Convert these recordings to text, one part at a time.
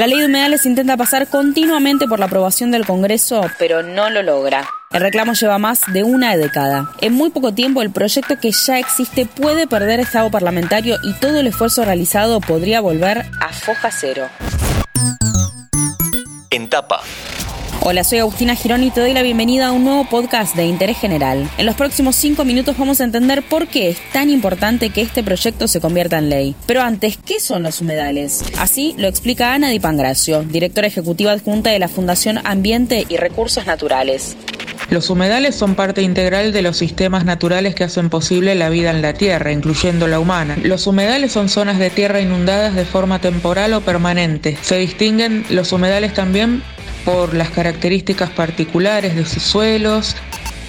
La ley de humedales intenta pasar continuamente por la aprobación del Congreso, pero no lo logra. El reclamo lleva más de una década. En muy poco tiempo el proyecto que ya existe puede perder estado parlamentario y todo el esfuerzo realizado podría volver a foja cero. En tapa. Hola, soy Agustina Girón y te doy la bienvenida a un nuevo podcast de interés general. En los próximos cinco minutos vamos a entender por qué es tan importante que este proyecto se convierta en ley. Pero antes, ¿qué son los humedales? Así lo explica Ana Di Pangracio, directora ejecutiva adjunta de la Fundación Ambiente y Recursos Naturales. Los humedales son parte integral de los sistemas naturales que hacen posible la vida en la Tierra, incluyendo la humana. Los humedales son zonas de tierra inundadas de forma temporal o permanente. Se distinguen los humedales también por las características particulares de sus suelos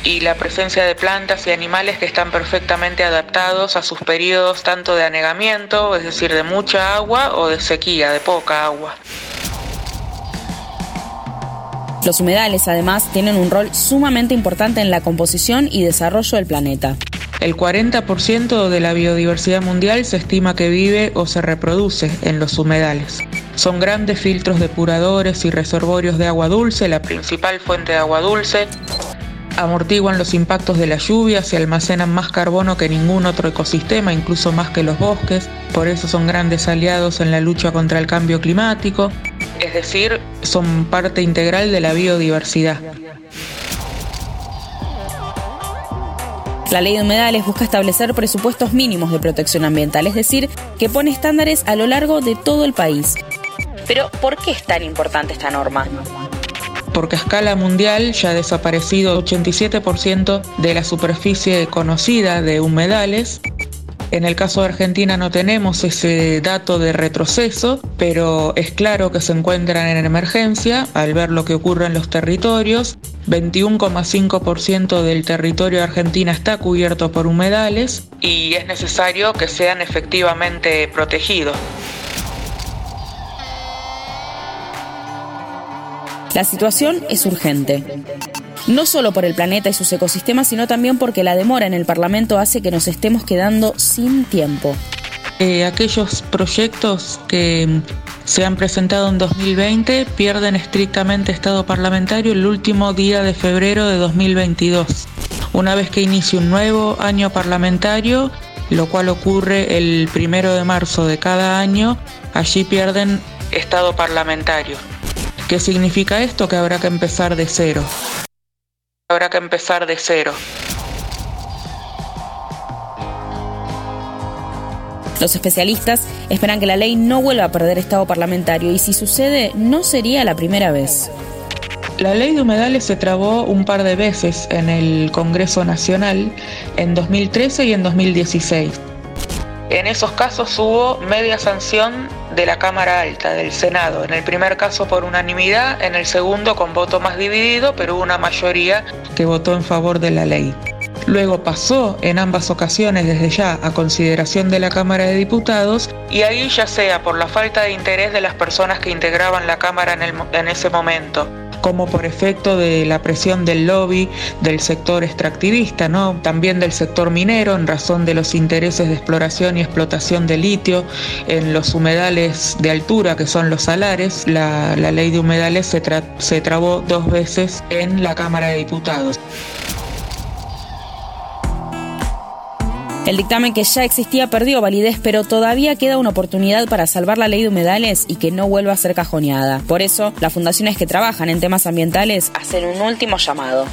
y la presencia de plantas y animales que están perfectamente adaptados a sus periodos tanto de anegamiento, es decir, de mucha agua, o de sequía, de poca agua. Los humedales, además, tienen un rol sumamente importante en la composición y desarrollo del planeta. El 40% de la biodiversidad mundial se estima que vive o se reproduce en los humedales. Son grandes filtros depuradores y reservorios de agua dulce, la principal fuente de agua dulce. Amortiguan los impactos de las lluvias y almacenan más carbono que ningún otro ecosistema, incluso más que los bosques. Por eso son grandes aliados en la lucha contra el cambio climático. Es decir, son parte integral de la biodiversidad. La ley de humedales busca establecer presupuestos mínimos de protección ambiental, es decir, que pone estándares a lo largo de todo el país. Pero, ¿por qué es tan importante esta norma? porque a escala mundial ya ha desaparecido 87% de la superficie conocida de humedales en el caso de Argentina no tenemos ese dato de retroceso, pero es claro que se encuentran en emergencia al ver lo que ocurre en los territorios. 21,5% del territorio de Argentina está cubierto por humedales y es necesario que sean efectivamente protegidos. La situación es urgente no solo por el planeta y sus ecosistemas, sino también porque la demora en el Parlamento hace que nos estemos quedando sin tiempo. Eh, aquellos proyectos que se han presentado en 2020 pierden estrictamente estado parlamentario el último día de febrero de 2022. Una vez que inicie un nuevo año parlamentario, lo cual ocurre el primero de marzo de cada año, allí pierden estado parlamentario. ¿Qué significa esto? Que habrá que empezar de cero habrá que empezar de cero. Los especialistas esperan que la ley no vuelva a perder estado parlamentario y si sucede no sería la primera vez. La ley de humedales se trabó un par de veces en el Congreso Nacional en 2013 y en 2016. En esos casos hubo media sanción de la Cámara Alta, del Senado, en el primer caso por unanimidad, en el segundo con voto más dividido, pero hubo una mayoría que votó en favor de la ley. Luego pasó en ambas ocasiones desde ya a consideración de la Cámara de Diputados y ahí ya sea por la falta de interés de las personas que integraban la Cámara en, en ese momento como por efecto de la presión del lobby del sector extractivista, ¿no? también del sector minero en razón de los intereses de exploración y explotación de litio en los humedales de altura que son los salares. La, ley de humedales se, se trabó dos veces en la Cámara de Diputados. El dictamen que ya existía perdió validez, pero todavía queda una oportunidad para salvar la ley de humedales y que no vuelva a ser cajoneada. Por eso, las fundaciones que trabajan en temas ambientales hacen un último llamado.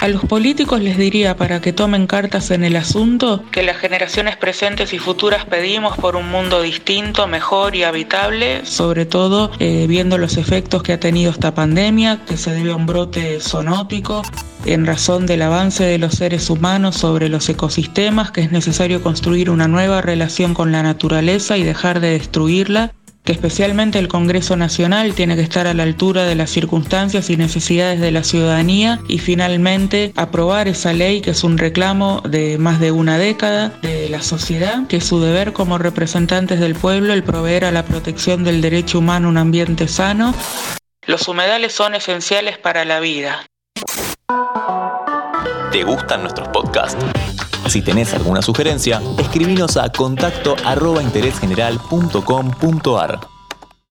A los políticos les diría para que tomen cartas en el asunto que las generaciones presentes y futuras pedimos por un mundo distinto, mejor y habitable, sobre todo eh, viendo los efectos que ha tenido esta pandemia, que se debe a un brote zoonótico en razón del avance de los seres humanos sobre los ecosistemas, que es necesario construir una nueva relación con la naturaleza y dejar de destruirla que especialmente el Congreso Nacional tiene que estar a la altura de las circunstancias y necesidades de la ciudadanía y finalmente aprobar esa ley que es un reclamo de más de una década de la sociedad, que es su deber como representantes del pueblo el proveer a la protección del derecho humano un ambiente sano. Los humedales son esenciales para la vida. ¿Te gustan nuestros podcasts? Si tenés alguna sugerencia, escribinos a contacto arroba.